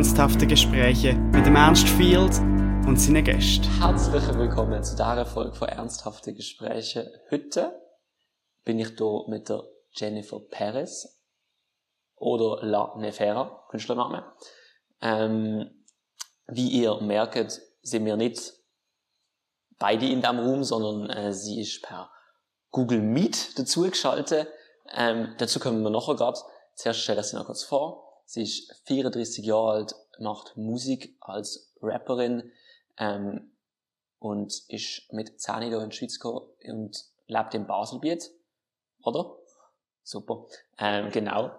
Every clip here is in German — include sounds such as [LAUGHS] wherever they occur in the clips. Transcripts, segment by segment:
ernsthafte Gespräche mit dem Ernst Field und seinen Gästen. Herzlich willkommen zu dieser Folge von Ernsthafte Gespräche. Heute bin ich hier mit der Jennifer Perez oder La Nefera, Künstlername. Ähm, wie ihr merkt, sind wir nicht beide in diesem Raum, sondern äh, sie ist per Google Meet dazugeschaltet. Ähm, dazu kommen wir nachher gerade. Zuerst stelle ich sie noch kurz vor. Sie ist 34 Jahre alt, macht Musik als Rapperin ähm, und ist mit 10 hier in die Schweiz gekommen und lebt in Baselbiet. Oder? Super. Ähm, genau.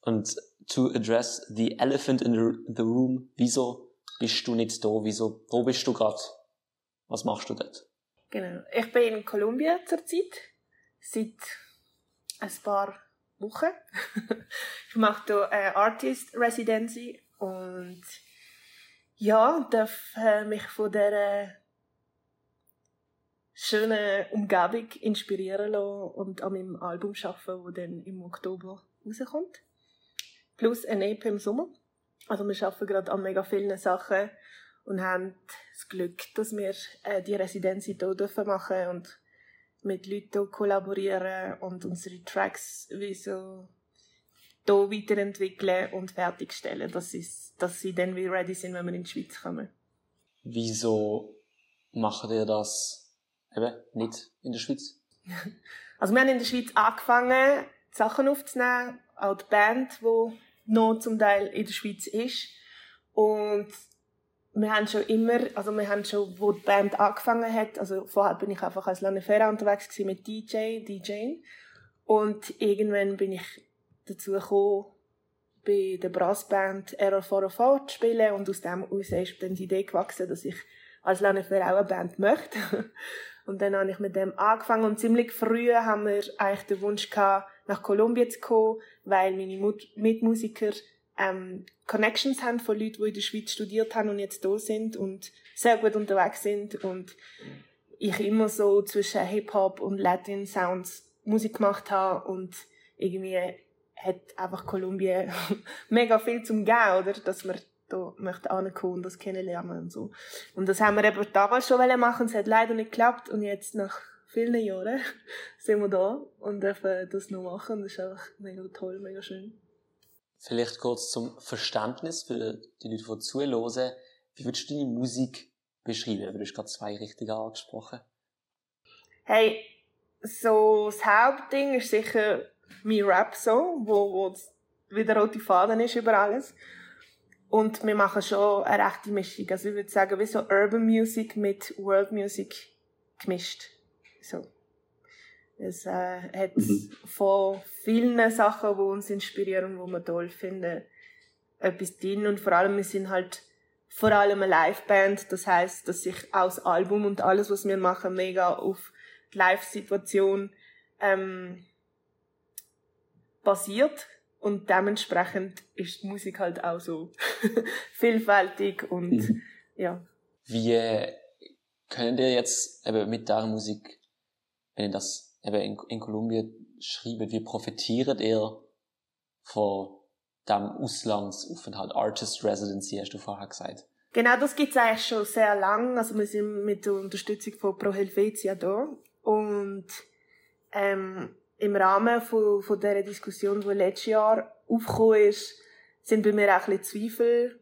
Und to address the elephant in the, room, wieso bist du nicht da? Wieso, wo bist du gerade? Was machst du dort? Genau. Ich bin in Kolumbien zurzeit. Seit ein paar Wochen. [LAUGHS] ich mache hier eine Artist Residency und ja, darf äh, mich von dieser schönen Umgebung inspirieren lassen und an meinem Album arbeiten, das dann im Oktober rauskommt. Plus ein EP im Sommer. Also wir arbeiten gerade an mega vielen Sachen und haben das Glück, dass wir äh, die Residenz hier dürfen machen und mit Leuten kollaborieren und unsere Tracks wie so hier weiterentwickeln und fertigstellen, dass, sie, dass sie dann wieder ready sind, wenn wir in die Schweiz kommen. Wieso macht ihr das eben nicht in der Schweiz? [LAUGHS] also wir haben in der Schweiz angefangen, Sachen aufzunehmen, auch die Band, die noch zum Teil in der Schweiz ist. Und wir haben schon immer, also wir haben schon, wo die Band angefangen hat, also vorher bin ich einfach als Lanefera unterwegs gewesen mit DJ, DJing. Und irgendwann bin ich dazu gekommen, bei der Brassband Error 404 zu spielen und aus dem heraus ist dann die Idee gewachsen, dass ich als Lanefera auch eine Band möchte. [LAUGHS] und dann habe ich mit dem angefangen und ziemlich früh haben wir eigentlich den Wunsch gehabt, nach Kolumbien zu kommen, weil meine Mut Mitmusiker ähm, Connections haben von Leuten, die in der Schweiz studiert haben und jetzt da sind und sehr gut unterwegs sind und ich immer so zwischen Hip-Hop und Latin Sounds Musik gemacht habe und irgendwie hat einfach Kolumbien [LAUGHS] mega viel zum geben, oder? Dass man da möchte ankommen und das kennenlernen und so. Und das haben wir eben damals schon machen, es hat leider nicht geklappt und jetzt nach vielen Jahren [LAUGHS] sind wir da und dürfen das noch machen. Das ist einfach mega toll, mega schön. Vielleicht kurz zum Verständnis für die Leute, die zuhören. Wie würdest du deine Musik beschreiben? Du hast gerade zwei richtige angesprochen. Hey, so das Hauptding ist sicher mein Rap so, wo, wo wie der rote Faden ist über alles. Und wir machen schon eine rechte Mischung. Also ich würde sagen, wie so Urban Music mit World Music gemischt. So. Es äh, hat mhm. von vielen Sachen, die uns inspirieren, die wir toll finden, etwas drin. Und vor allem, wir sind halt vor allem eine Liveband. Das heißt, dass sich aus Album und alles, was wir machen, mega auf die Live-Situation ähm, basiert. Und dementsprechend ist die Musik halt auch so [LAUGHS] vielfältig und mhm. ja. Wie könnt ihr jetzt eben mit der Musik, wenn ihr das eben in, in Kolumbien schreibt, wie profitiert er von dem Auslandsaufenthalt, Artist Residency, hast du vorher gesagt. Genau, das gibt's eigentlich schon sehr lang. Also wir sind mit der Unterstützung von Pro Helvetia da. Und ähm, im Rahmen von, von dieser Diskussion, die letztes Jahr aufgekommen ist, sind bei mir auch ein bisschen Zweifel.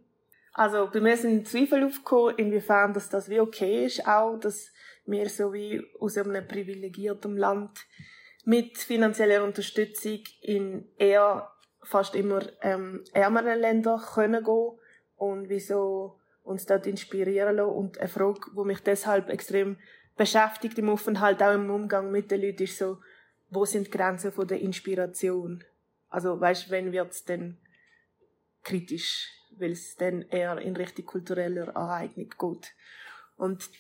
Also bei mir sind Zweifel aufgekommen, inwiefern dass das wie okay ist, auch, dass wir so wie aus einem privilegierten Land mit finanzieller Unterstützung in eher fast immer ähm, ärmeren Ländern können gehen und wieso uns dort inspirieren lassen. Und eine Frage, die mich deshalb extrem beschäftigt im Aufenthalt, auch im Umgang mit den Leuten, ist so, wo sind die Grenzen von der Inspiration? Also, weißt, wenn wird es denn kritisch, weil es dann eher in Richtung kultureller Aneignung geht. Und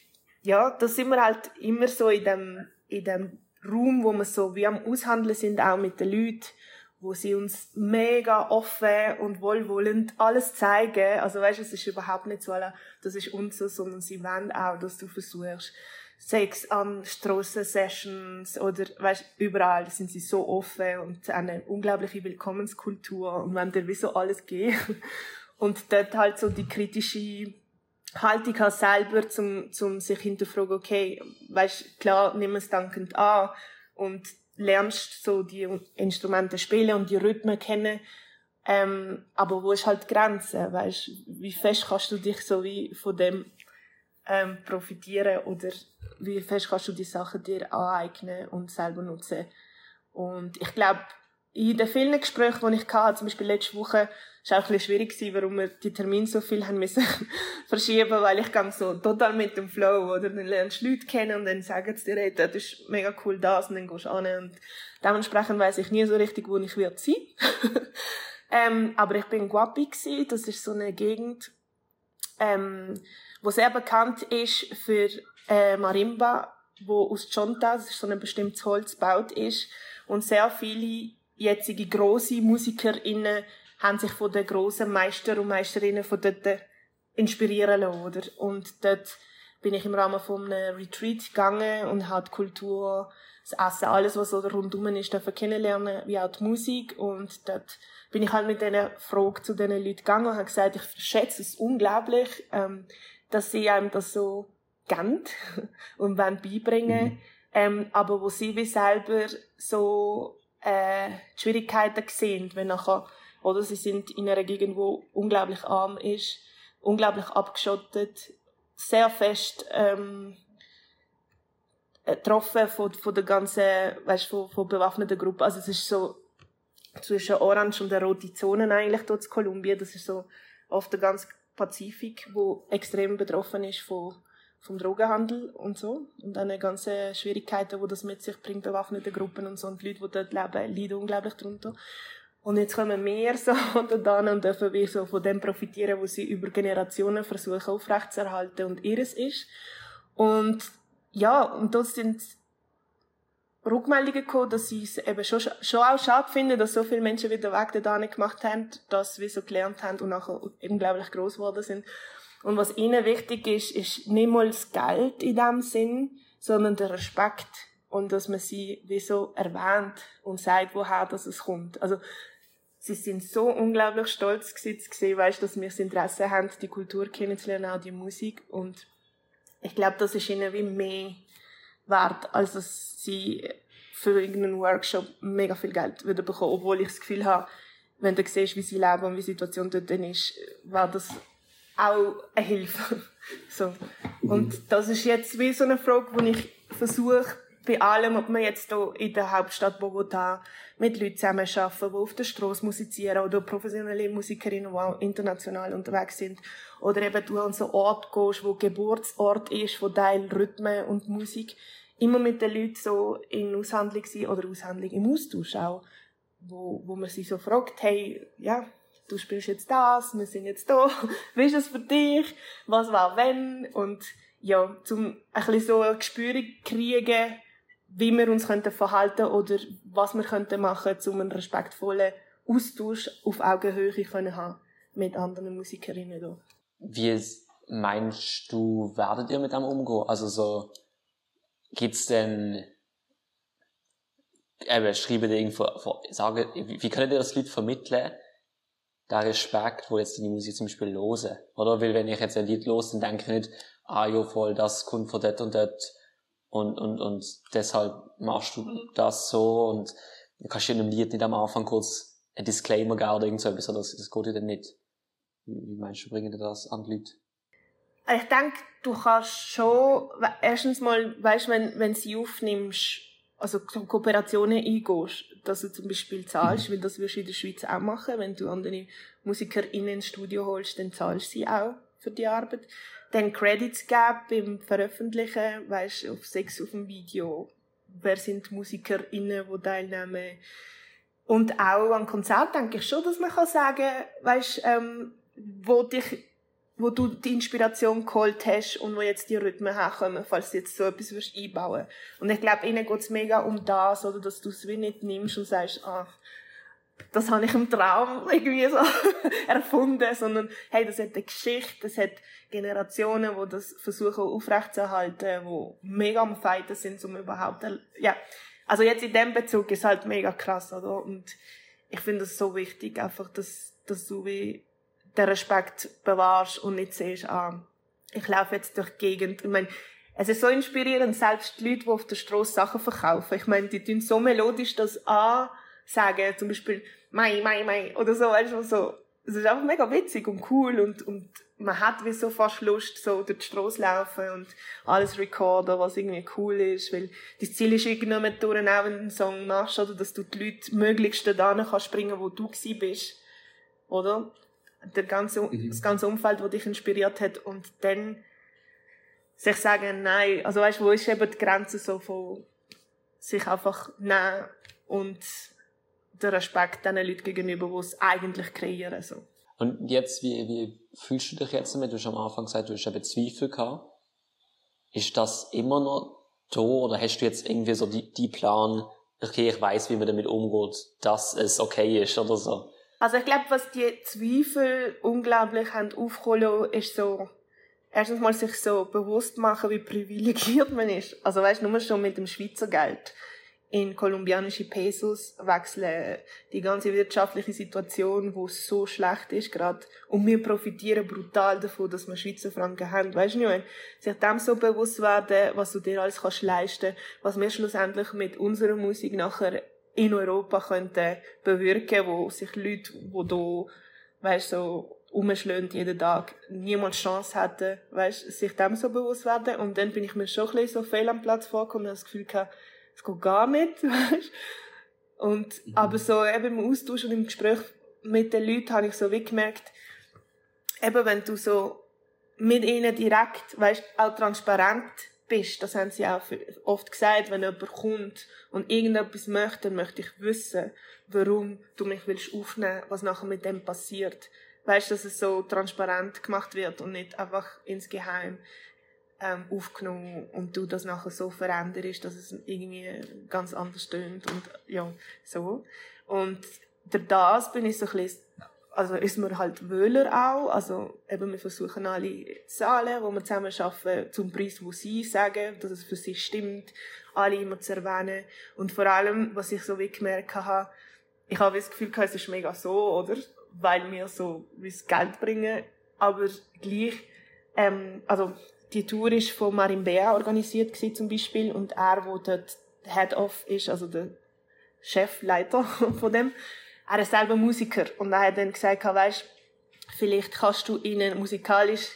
ja, da sind wir halt immer so in dem, in dem Raum, wo wir so wie am Aushandeln sind, auch mit den Leuten, wo sie uns mega offen und wohlwollend alles zeigen. Also weißt, es ist überhaupt nicht so, das ist uns so, sondern sie wollen auch, dass du versuchst, Sex an Strassen-Sessions oder weißt, überall sind sie so offen und eine unglaubliche Willkommenskultur und wollen dir wie so alles geben. [LAUGHS] und dort halt so die kritische Haltung hast selber, zum, zum sich hinterfragen, okay, weißt, klar, nimm es dankend an und lernst so die Instrumente spielen und die Rhythmen kennen, ähm, aber wo ist halt die Grenze, weißt, wie fest kannst du dich so wie von dem ähm, profitieren oder wie fest kannst du die Sachen dir aneignen und selber nutzen. Und ich glaube, in den vielen Gesprächen, die ich hatte, zum Beispiel letzte Woche, war auch ein bisschen schwierig warum wir die Termine so viel haben müssen [LAUGHS] verschieben, weil ich gang so total mit dem Flow, oder? Dann lernst du Leute kennen und dann sagen sie dir, hey, das ist mega cool das, und dann gehst du an und dementsprechend weiss ich nie so richtig, wo ich wird sein. [LAUGHS] ähm, aber ich bin in Guapi gewesen, das ist so eine Gegend, ähm, wo sehr bekannt ist für äh, Marimba, wo aus Chonta, das ist so ein bestimmtes Holz, gebaut ist und sehr viele jetzige grosse MusikerInnen haben sich von den grossen Meister und Meisterinnen von dort inspirieren lassen, oder? Und dort bin ich im Rahmen von einem Retreat gegangen und habe die Kultur, das Essen, alles, was so rundum ist, dürfen kennenlernen, wie auch die Musik. Und dort bin ich halt mit dieser Frage zu diesen Leuten gegangen und habe gesagt, ich schätze es unglaublich, ähm, dass sie einem das so gern [LAUGHS] und wollen beibringen. Mhm. Ähm, aber wo sie wie selber so äh, Schwierigkeiten sehen, wenn nachher, oder sie sind in einer Gegend, wo unglaublich arm ist, unglaublich abgeschottet, sehr fest ähm, getroffen von, von der ganzen, weißt, von, von bewaffneten Gruppe. Also es ist so zwischen Orange und der rote Zone eigentlich dort in Kolumbien. Das ist so oft der ganze Pazifik, wo extrem betroffen ist von vom Drogenhandel und so und dann ganze Schwierigkeiten, wo das mit sich bringt, bewaffnete Gruppen und so und die Leute, die dort leben, leiden unglaublich darunter. Und jetzt kommen wir so [LAUGHS] da und dürfen wir so von dem profitieren, was sie über Generationen versuchen aufrechtzuerhalten und ihres ist. Und ja, und dort sind Rückmeldungen gekommen, dass sie es eben schon, schon auch schade finden, dass so viele Menschen wieder Weg da gemacht haben, dass wir so gelernt haben und nachher unglaublich groß geworden sind. Und was ihnen wichtig ist, ist nicht mal das Geld in dem Sinn, sondern der Respekt. Und dass man sie wie so erwähnt und sagt, woher das kommt. Also, sie sind so unglaublich stolz gewesen, zu sehen, weißt, dass wir das Interesse haben, die Kultur kennenzulernen, auch die Musik. Und ich glaube, das ist ihnen wie mehr wert, als dass sie für irgendeinen Workshop mega viel Geld wieder bekommen. Obwohl ich das Gefühl habe, wenn du siehst, wie sie leben und wie die Situation dort ist, war das auch eine Hilfe. [LAUGHS] so. Und das ist jetzt wie so eine Frage, wo ich versuche, bei allem, ob man jetzt hier in der Hauptstadt Bogota mit Leuten zusammenarbeiten, die auf der Straße musizieren oder professionelle Musikerinnen, die auch international unterwegs sind. Oder eben du an so einen Ort gehst, wo Geburtsort ist, wo Teil Rhythmen und Musik. Immer mit den Leuten so in Aushandlung sind oder Aushandlung im Austausch auch. Wo, wo man sich so fragt, hey, ja, du spielst jetzt das, wir sind jetzt da, [LAUGHS] wie ist es für dich, was war wenn und ja, zum ein bisschen so ein Gespür kriegen, wie wir uns könnten verhalten oder was wir könnten machen, um einen respektvollen Austausch auf Augenhöhe können haben mit anderen Musikerinnen da. Wie meinst du, werdet ihr mit dem umgehen? Also so, gibt's denn eben, schreibe dir irgendwo, sagen, wie könnt ihr das Lied vermitteln, der Respekt, wo jetzt die Musik zum Beispiel lose. Oder? Weil wenn ich jetzt ein Lied los, dann denke ich nicht, ah jo, voll, das kommt von dort und dort. Und, und, und deshalb machst du das so und du kannst in einem Lied nicht am Anfang kurz ein Disclaimer geben oder irgend so etwas, das, das geht dir dann nicht. Wie meinst du, bringen dir das an die Leute? Ich denke, du kannst schon, erstens mal, weißt, wenn, wenn sie aufnimmst, also Kooperationen eingehst, dass du zum Beispiel zahlst, weil das wirst du in der Schweiz auch machen. Wenn du andere MusikerInnen ins Studio holst, dann zahlst du sie auch für die Arbeit. Dann Credits geben beim Veröffentlichen, weißt auf Sex auf dem Video. Wer sind die MusikerInnen, die teilnehmen? Und auch an Konzert denke ich schon, dass man kann sagen, weißt, ähm, wo dich wo du die Inspiration geholt hast und wo jetzt die Rhythmen herkommen, falls du jetzt so etwas einbauen Und ich glaube, ihnen geht es mega um das, oder dass du es wie nicht nimmst und sagst, ah, das habe ich im Traum irgendwie so [LAUGHS] erfunden, sondern hey, das hat eine Geschichte, das hat Generationen, die das versuchen aufrechtzuerhalten, die mega am Fighten sind, um überhaupt, ja. Also jetzt in dem Bezug ist halt mega krass, oder? Und ich finde es so wichtig, einfach, dass, dass du wie den Respekt bewahrst und nicht siehst, ah, ich laufe jetzt durch die Gegend. Ich meine, es ist so inspirierend, selbst die Leute, die auf der Straße Sachen verkaufen. Ich meine, die tun so melodisch das A sagen, zum Beispiel Mai, Mai, Mai oder so, weißt du, so. Es ist einfach mega witzig und cool und, und man hat wie so fast Lust, so durch die Straße laufen und alles recorden, was irgendwie cool ist, weil das Ziel ist irgendwann durch, auch wenn du einen Song machst, oder, dass du die Leute möglichst da kannst bringen, wo du gsi bist, oder? Der ganze, mhm. Das ganze Umfeld, das dich inspiriert hat und dann sich sagen, nein, also weißt, wo ist eben die Grenze so von sich einfach nehmen und der Respekt den Leuten gegenüber, die es eigentlich kreieren, so. Und jetzt, wie, wie fühlst du dich jetzt damit? Du hast am Anfang gesagt, du hast eben Zweifel gehabt. Ist das immer noch da oder hast du jetzt irgendwie so die, die Plan, okay, ich weiß, wie man damit umgeht, dass es okay ist oder so? Also ich glaube, was die Zweifel unglaublich haben aufgeholt, ist so, erstens mal sich so bewusst machen, wie privilegiert man ist. Also weißt, nur schon mit dem Schweizer Geld in kolumbianische Pesos wechseln, die ganze wirtschaftliche Situation, wo so schlecht ist gerade, und wir profitieren brutal davon, dass wir Schweizer Franken haben. Weißt du nicht, sich dem so bewusst werden, was du dir alles kannst leisten, was wir schlussendlich mit unserer Musik nachher in Europa könnten bewirken, wo sich Leute, wo du, weißt so umschlägt jeden Tag, niemals Chance hätten, weißt, sich dem so bewusst werden. Und dann bin ich mir schon ein bisschen so fehl am Platz vorgekommen. Und das Gefühl gehabt, es geht gar nicht, [LAUGHS] weißt? Und, mhm. aber so eben im Austausch und im Gespräch mit den Leuten habe ich so wie gemerkt, eben wenn du so mit ihnen direkt, weißt, auch transparent bist, das haben sie auch oft gesagt, wenn jemand kommt und irgendetwas möchte, dann möchte ich wissen, warum du mich willst aufnehmen, was nachher mit dem passiert. Weißt, dass es so transparent gemacht wird und nicht einfach insgeheim ähm, aufgenommen und du das nachher so veränderst, dass es irgendwie ganz anders tönt und ja, so. Und durch das bin ich so ein bisschen, also ist mir halt Wöhler auch, also eben wir versuchen alle Zahlen, wo wir zusammen arbeiten, zum Preis, wo sie sagen, dass es für sie stimmt, alle immer zu erwähnen und vor allem, was ich so wie gemerkt habe, ich habe das Gefühl, es ist mega so, oder? Weil wir so wie Geld bringen, aber gleich, ähm, also die Tour ist von Marin Bea organisiert gewesen, zum Beispiel und er, wo dort Head of ist, also der Chefleiter [LAUGHS] von dem, er ist selber Musiker und er hat dann gesagt, weißt, vielleicht kannst du ihnen musikalisch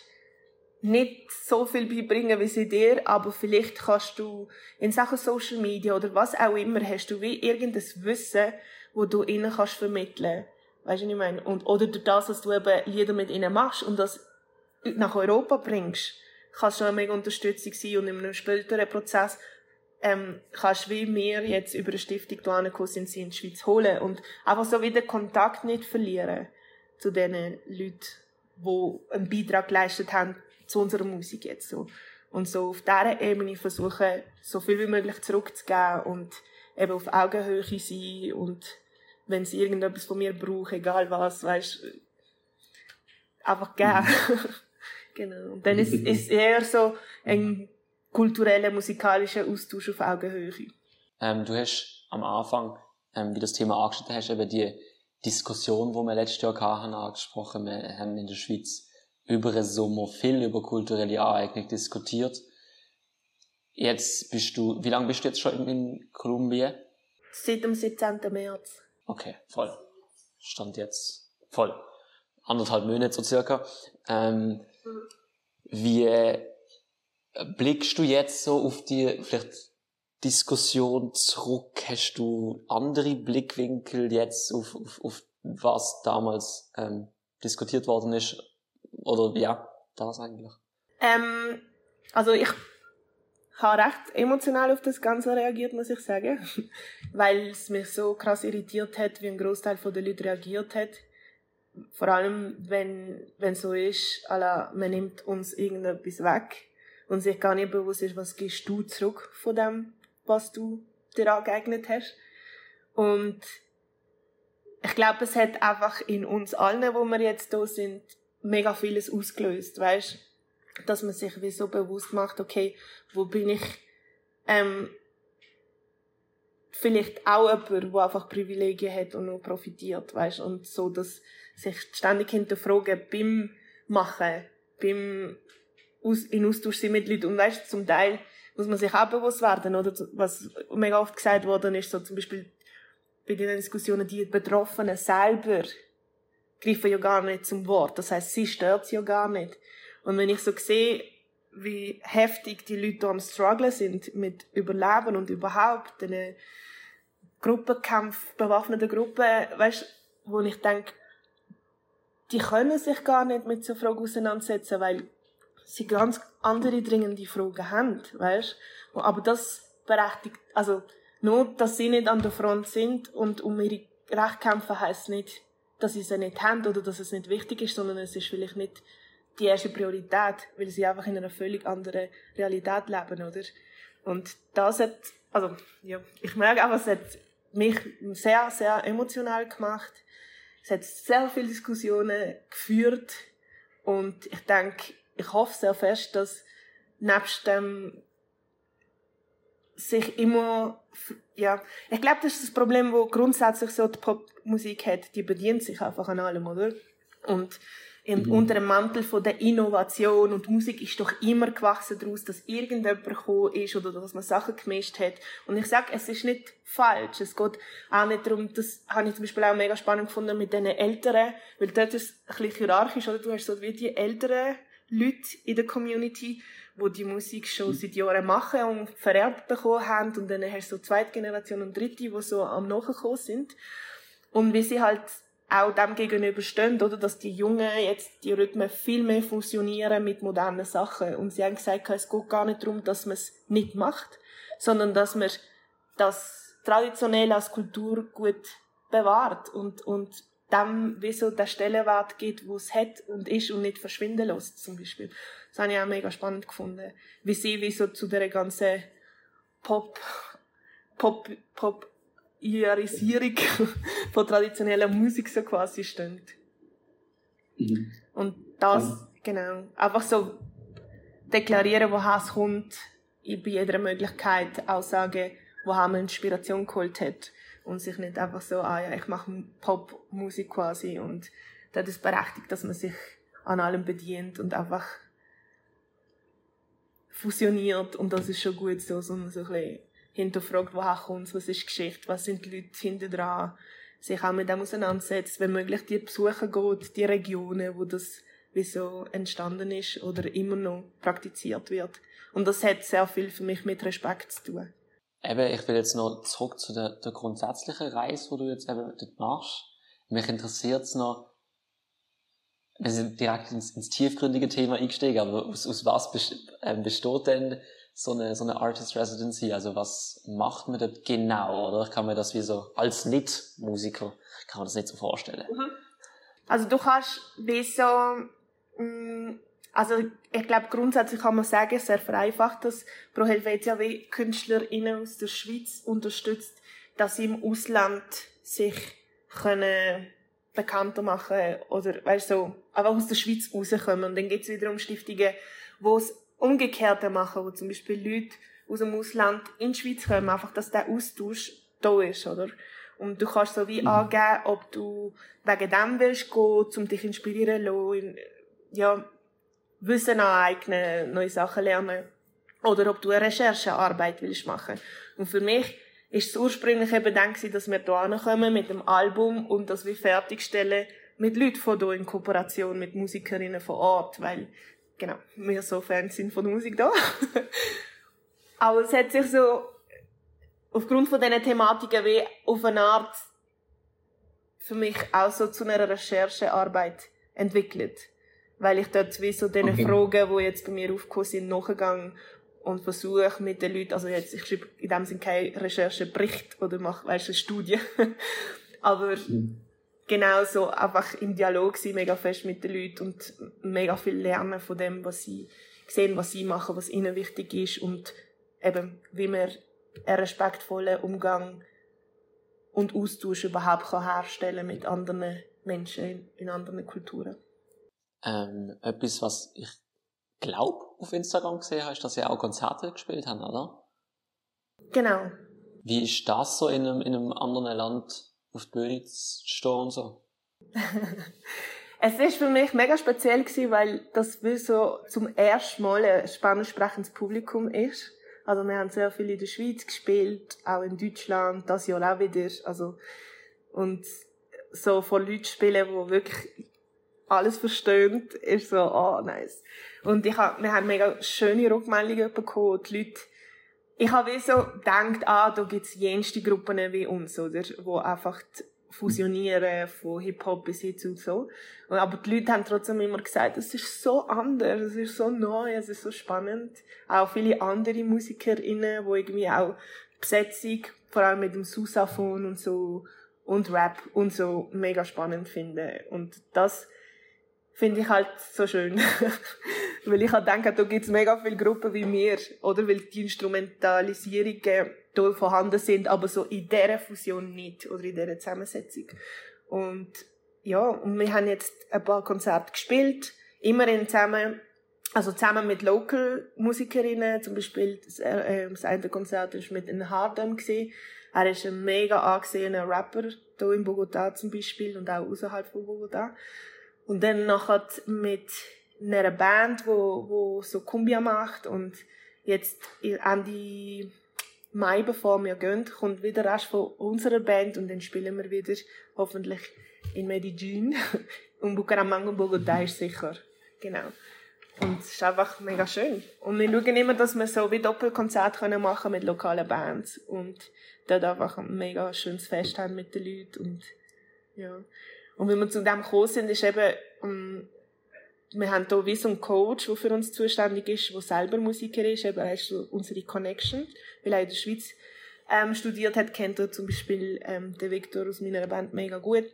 nicht so viel beibringen wie sie dir, aber vielleicht kannst du in Sachen Social Media oder was auch immer, hast du wie irgendein Wissen, wo du ihnen kannst vermitteln. Weißt du, was ich meine? Und, oder das, was du eben Lieder mit ihnen machst und das nach Europa bringst kann schon eine mega Unterstützung sein und in einem späteren Prozess ähm, kannst du wie wir jetzt über eine Stiftung hier angekommen sind, sie in die Schweiz holen und einfach so wieder Kontakt nicht verlieren zu den Leuten, die einen Beitrag geleistet haben zu unserer Musik jetzt so. Und so auf dieser Ebene versuchen, so viel wie möglich zurückzugeben und eben auf Augenhöhe sein und wenn sie irgendetwas von mir brauchen, egal was, weißt einfach geben. Mhm. [LAUGHS] Genau. Und dann ist [LAUGHS] es eher so ein kultureller, musikalischer Austausch auf Augenhöhe. Ähm, du hast am Anfang, ähm, wie das Thema angeschnitten hast, eben die Diskussion, die wir letztes Jahr hatten, angesprochen. Wir haben in der Schweiz über den Sommer viel über kulturelle Aneignung diskutiert. Jetzt bist du, wie lange bist du jetzt schon in Kolumbien? Seit dem 17. März. Okay, voll. Stand jetzt voll. Anderthalb Monate so circa. Ähm, wie äh, blickst du jetzt so auf die vielleicht Diskussion zurück? Hast du andere Blickwinkel jetzt auf, auf, auf was damals ähm, diskutiert worden ist? Oder ja, das eigentlich? Ähm, also ich habe recht emotional auf das Ganze reagiert, muss ich sagen. [LAUGHS] Weil es mich so krass irritiert hat, wie ein Großteil der Leute reagiert hat vor allem, wenn, wenn so ist, alla, man nimmt uns irgendetwas weg und sich gar nicht bewusst ist, was gibst du zurück von dem, was du dir angeeignet hast. Und ich glaube, es hat einfach in uns allen, wo wir jetzt da sind, mega vieles ausgelöst, weißt? Dass man sich wie so bewusst macht, okay, wo bin ich, ähm, vielleicht auch jemand, der einfach Privilegien hat und nur profitiert, weißt und so, dass sich ständig hinterfragen beim Machen, beim Aus in Austausch sein mit Leuten. Und weißt zum Teil muss man sich auch bewusst werden, oder? Was mega oft gesagt worden ist, so zum Beispiel bei den Diskussionen, die Betroffenen selber greifen ja gar nicht zum Wort, das heißt, sie stört ja gar nicht. Und wenn ich so sehe, wie heftig die Leute am strugglen sind mit Überleben und überhaupt den Gruppenkampf, bewaffneten Gruppen, weißt, wo ich denke, die können sich gar nicht mit so Fragen auseinandersetzen, weil sie ganz andere dringende Fragen haben, weißt? Aber das berechtigt, also, nur, dass sie nicht an der Front sind und um ihre Rechte kämpfen, heisst nicht, dass sie sie nicht haben oder dass es nicht wichtig ist, sondern es ist vielleicht nicht die erste Priorität, weil sie einfach in einer völlig anderen Realität leben, oder? Und das hat, also, ja, ich merke auch, es hat mich sehr, sehr emotional gemacht. Es hat sehr viele Diskussionen geführt und ich denke, ich hoffe sehr fest, dass nebst dem sich immer, ja, ich glaube, das ist das Problem, wo grundsätzlich so die Popmusik hat, die bedient sich einfach an allem, oder? Und mhm. unter dem Mantel von der Innovation und Musik ist doch immer gewachsen daraus, dass irgendjemand gekommen ist oder dass man Sachen gemischt hat. Und ich sage, es ist nicht falsch. Es geht auch nicht darum, das habe ich zum Beispiel auch mega spannend gefunden mit den Älteren, weil dort ist es ein bisschen hierarchisch, oder? Du hast so wie die älteren Leute in der Community, wo die Musik schon seit Jahren machen und vererbt bekommen haben und dann hast du so zweite Generation und dritte, die so am Nachkommen sind. Und wie sie halt auch dem gegenüberstehen, oder, dass die Jungen jetzt die Rhythmen viel mehr fusionieren mit modernen Sachen. Und sie haben gesagt, es geht gar nicht darum, dass man es nicht macht, sondern dass man das traditionell als Kultur gut bewahrt und, und dem wie so der Stellenwert gibt, wo es hat und ist und nicht verschwinden lässt, zum Beispiel. Das habe ich auch mega spannend gefunden. Wie sie wie so zu der ganzen Pop, Pop, Pop, Iarisierung [LAUGHS] von traditioneller Musik so quasi stehen. Mhm. Und das, ja. genau, einfach so deklarieren, woher es kommt, bei jeder Möglichkeit auch sagen, woher man Inspiration geholt hat und sich nicht einfach so, ah ja, ich mache Popmusik quasi und das ist berechtigt, dass man sich an allem bedient und einfach fusioniert und das ist schon gut so, sondern so ein bisschen hinterfragt, woher kommt was ist Geschichte, was sind die Leute hinter dran, sich auch mit dem auseinandersetzt, wenn möglich die besuchen geht, die Regionen, wo das wie so entstanden ist oder immer noch praktiziert wird. Und das hat sehr viel für mich mit Respekt zu tun. Eben, ich will jetzt noch zurück zu der, der grundsätzlichen Reise, wo du jetzt eben dort machst. Mich interessiert es noch, wir sind direkt ins, ins tiefgründige Thema eingestiegen, aber aus, aus was ähm, besteht denn so eine, so eine Artist Residency? Also was macht man dort genau, oder? Kann man das wie so, als Nicht-Musiker, kann man das nicht so vorstellen? Mhm. Also du kannst wie so, mm, also ich glaube grundsätzlich kann man sagen, sehr vereinfacht, dass Pro Helvetia wie KünstlerInnen aus der Schweiz unterstützt, dass sie im Ausland sich können bekannter machen oder weißt so einfach aus der Schweiz rauskommen und dann geht es wiederum Stiftungen, wo es Umgekehrte machen, wo zum Beispiel Leute aus dem Ausland in die Schweiz kommen, einfach, dass der Austausch da ist, oder? Und du kannst so wie mhm. angeben, ob du wegen dem willst gehen, um dich inspirieren zu lassen, ja, Wissen aneignen, neue Sachen lernen. Oder ob du eine Recherchearbeit willst machen. Und für mich ist es ursprünglich eben dann dass wir hier kommen mit dem Album und das wir fertigstellen mit Leuten von hier in Kooperation mit Musikerinnen vor Ort, weil genau, wir so Fans sind von der Musik da. [LAUGHS] Aber es hat sich so aufgrund von diesen Thematiken wie auf eine Art für mich auch so zu einer Recherchearbeit entwickelt. Weil ich dort wie so diesen okay. Fragen, die jetzt bei mir aufgekommen sind, nachgegangen und versuche mit den Leuten, also jetzt, ich schreibe in dem Sinne keinen Recherchebericht oder mache, weißt du, eine Studie. [LAUGHS] Aber mhm genau so einfach im Dialog sein, mega fest mit den Leuten und mega viel lernen von dem, was sie sehen, was sie machen, was ihnen wichtig ist und eben, wie man einen respektvollen Umgang und Austausch überhaupt kann herstellen mit anderen Menschen in, anderen Kulturen. Ähm, etwas, was ich glaube auf Instagram gesehen habe, ist, dass sie auch Konzerte gespielt haben, oder? Genau. Wie ist das so in einem, in einem anderen Land auf die Bühne zu stehen und so? [LAUGHS] es ist für mich mega speziell gewesen, weil das wie so zum ersten Mal ein spanisch sprechendes Publikum ist. Also wir haben sehr viel in der Schweiz gespielt, auch in Deutschland, das Jahr auch wieder. Also, und so von Leuten spielen, die wirklich alles verstehen, ist so, oh, nice. Und ich hab, wir haben mega schöne Rückmeldungen bekommen. Die Leute, ich habe wie so gedacht, ah, da gibt's jenste Gruppen wie uns, oder? Wo einfach fusionieren von Hip-Hop bis hin zu so. Aber die Leute haben trotzdem immer gesagt, es ist so anders, es ist so neu, es ist so spannend. Auch viele andere MusikerInnen, die irgendwie auch Besetzung, vor allem mit dem Sousaphon und so, und Rap und so mega spannend finden. Und das finde ich halt so schön. [LAUGHS] weil ich halt denke, da gibt's mega viele Gruppen wie mir, oder? Weil die Instrumentalisierungen da vorhanden sind, aber so in dieser Fusion nicht, oder in dieser Zusammensetzung. Und, ja, und wir haben jetzt ein paar Konzerte gespielt, immerhin zusammen, also zusammen mit Local-Musikerinnen, zum Beispiel, das, äh, das eine Konzert war mit einem Hardem. Er ist ein mega angesehener Rapper, hier in Bogotá zum Beispiel, und auch außerhalb von Bogotá. Und dann nachher mit einer Band, wo, wo so Kumbia macht und jetzt Ende Mai, bevor wir gehen, kommt wieder Rest von unserer Band und dann spielen wir wieder hoffentlich in Medellin [LAUGHS] und Bucaramanga und Bogotá ist sicher. Genau. Und es ist einfach mega schön. Und wir schauen immer, dass wir so wie Doppelkonzerte machen können mit lokalen Bands und dort einfach ein mega schönes Fest haben mit den Leuten und ja. Und wenn wir zu dem gekommen sind, ist eben, ähm, wir haben hier wie so einen Coach, der für uns zuständig ist, der selber Musiker ist, eben er ist unsere Connection, weil er in der Schweiz ähm, studiert hat, kennt er zum Beispiel ähm, den Victor aus meiner Band mega gut.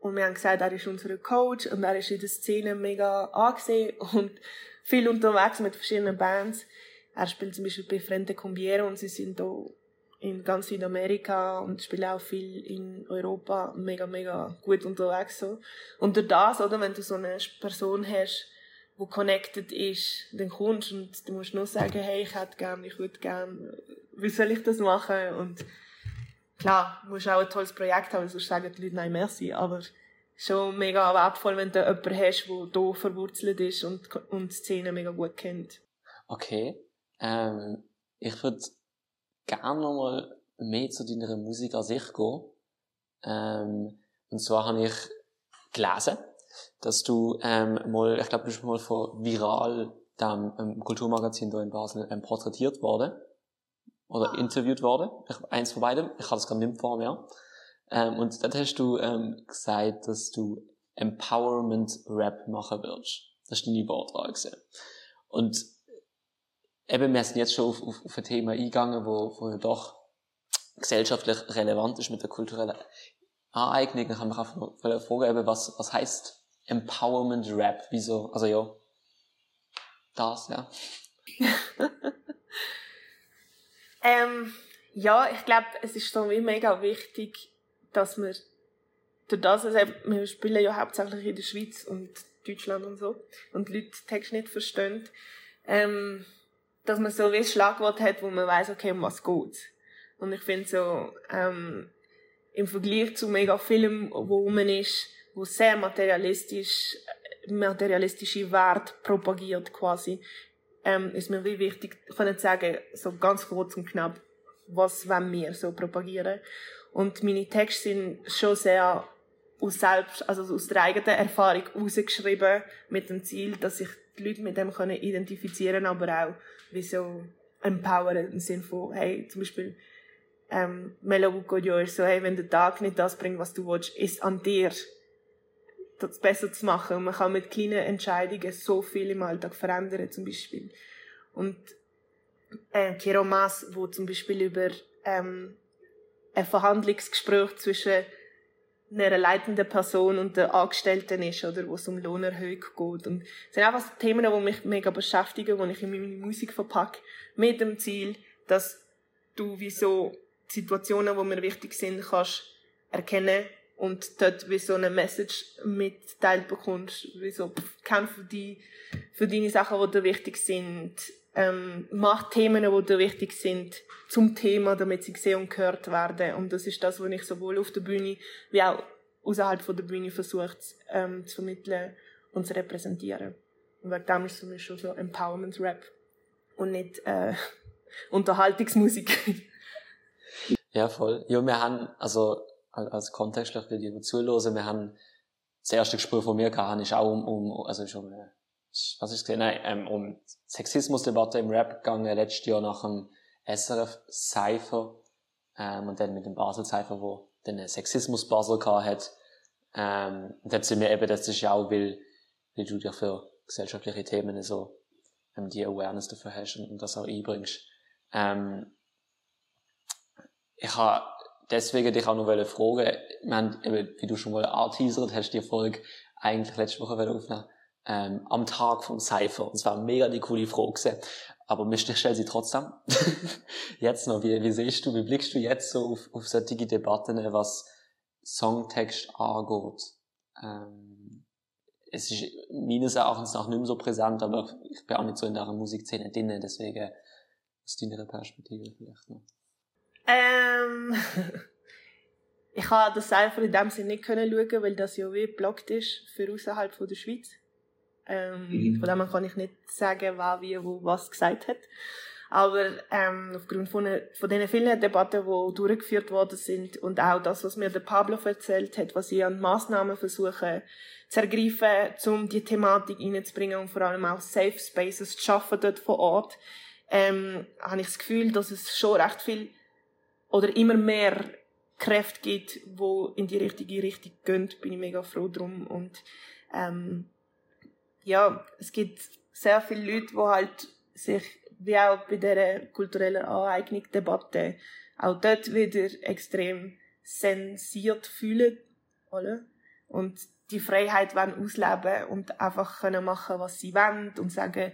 Und wir haben gesagt, er ist unser Coach und er ist in der Szene mega angesehen und viel unterwegs mit verschiedenen Bands. Er spielt zum Beispiel bei Frente Combiero und sie sind hier in ganz Südamerika und spiele auch viel in Europa mega, mega gut unterwegs. So. Und durch das, oder, wenn du so eine Person hast, die connected ist, dann kommst und du musst nur sagen, hey, ich hätte gern, ich würde gern, wie soll ich das machen? Und klar, du musst auch ein tolles Projekt haben, sonst sagen die Leute, nein, merci, aber schon mega wertvoll, wenn du jemanden hast, der hier verwurzelt ist und, und die Szene mega gut kennt. Okay. Ähm, ich würde gerne nochmal mehr zu deiner Musik an sich gehen. Ähm, und zwar habe ich gelesen, dass du ähm, mal, ich glaube, du bist mal von Viral, dem ähm, Kulturmagazin hier in Basel, ähm, porträtiert worden. Oder ah. interviewt worden. Ich, eins von beidem. Ich habe das gar nicht vor mir. Ähm, und dort hast du ähm, gesagt, dass du Empowerment Rap machen willst. Das ist deine Wortwahl Und eben, wir sind jetzt schon auf, auf, auf ein Thema eingegangen, wo, wo ja doch gesellschaftlich relevant ist mit der kulturellen Aneignung. Dann kann man noch fragen, eben, was, was heißt Empowerment Rap? Wieso? Also ja, das, ja. [LAUGHS] ähm, ja, ich glaube, es ist so wie mega wichtig, dass wir durch das, also wir spielen ja hauptsächlich in der Schweiz und Deutschland und so, und die Leute Text nicht verstehen, ähm, dass man so wie ein Schlagwort hat, wo man weiß, okay, was geht's. Und ich finde so, ähm, im Vergleich zu mega Filmen, wo man ist, wo sehr materialistisch, materialistische Werte propagiert quasi, ähm, ist mir wie wichtig, können sagen, so ganz kurz und knapp, was wollen wir so propagieren. Und meine Texte sind schon sehr aus selbst, also aus der eigenen Erfahrung rausgeschrieben, mit dem Ziel, dass sich die Leute mit dem können identifizieren aber auch wie so empowern im Sinne von, hey, zum Beispiel, ähm, Melabuko ist so, hey, wenn der Tag nicht das bringt, was du willst, ist an dir, das besser zu machen. Und man kann mit kleinen Entscheidungen so viel im Alltag verändern, zum Beispiel. Und, äh, Kiro Mas, wo zum Beispiel über, ähm, ein Verhandlungsgespräch zwischen einer leitenden Person und der Angestellten ist, oder, wo es um Lohnerhöhung geht. Und es sind einfach Themen, die mich mega beschäftigen, die ich in meine Musik verpacke, mit dem Ziel, dass du wie so Situationen, die mir wichtig sind, kannst erkennen und dort wie so eine Message mitteilt bekommst, wie so, kämpf für die, für deine Sachen, die dir wichtig sind, ähm, macht Themen, die dir wichtig sind, zum Thema, damit sie gesehen und gehört werden. Und das ist das, was ich sowohl auf der Bühne wie auch außerhalb der Bühne versucht ähm, zu vermitteln und zu repräsentieren. Und wegen dem für mich schon so Empowerment-Rap und nicht äh, [LAUGHS] Unterhaltungsmusik. ja, voll. Ja, wir haben, also als Kontext, für die, die zuhören, wir haben das erste Gespräch von mir gehabt, ist auch um, um also ist um, was ist gesehen, nein, ähm, um Sexismusdebatte im Rap gegangen, letztes Jahr nach dem SRF Cypher, ähm, und dann mit dem Basel Cypher, wo den Sexismus Basel gehabt hat, ähm, und dann sind wir eben, das ist ja auch, weil, weil du dir für gesellschaftliche Themen so, ähm, die Awareness dafür hast und, und das auch einbringst. Ähm, ich habe deswegen dich auch noch fragen, ich meine, wie du schon mal anteasert hast, die Folge eigentlich letzte Woche aufnehmen ähm, am Tag vom Cypher. Und zwar mega die coole Frage. Aber ich stelle sie trotzdem. [LAUGHS] jetzt noch, wie, wie siehst du, wie blickst du jetzt so auf, auf solche Debatten, was Songtext angeht? Ähm, es ist meines Erachtens nach nicht mehr so präsent, aber ich bin auch nicht so in der Musikszene drin, deswegen aus deiner Perspektive vielleicht noch. Ähm, [LAUGHS] ich habe das Cypher in dem Sinne nicht können schauen, weil das ja wie blockt ist für außerhalb der Schweiz. Ähm, mhm. Von dem kann ich nicht sagen, wer wie wo was gesagt hat. Aber ähm, aufgrund von, von den vielen Debatten, die durchgeführt worden sind und auch das, was mir der Pablo erzählt hat, was sie an Massnahmen versuchen zu ergreifen, um die Thematik reinzubringen und vor allem auch Safe Spaces zu schaffen dort vor Ort, ähm, habe ich das Gefühl, dass es schon recht viel oder immer mehr Kräfte gibt, wo in die richtige Richtung gehen. Bin ich mega froh drum und ähm, ja, es gibt sehr viele Leute, die halt sich, wie auch bei dieser kulturellen Aneignung, Debatte, auch dort wieder extrem sensiert fühlen, oder? Und die Freiheit wollen ausleben und einfach können machen, was sie wollen und sagen,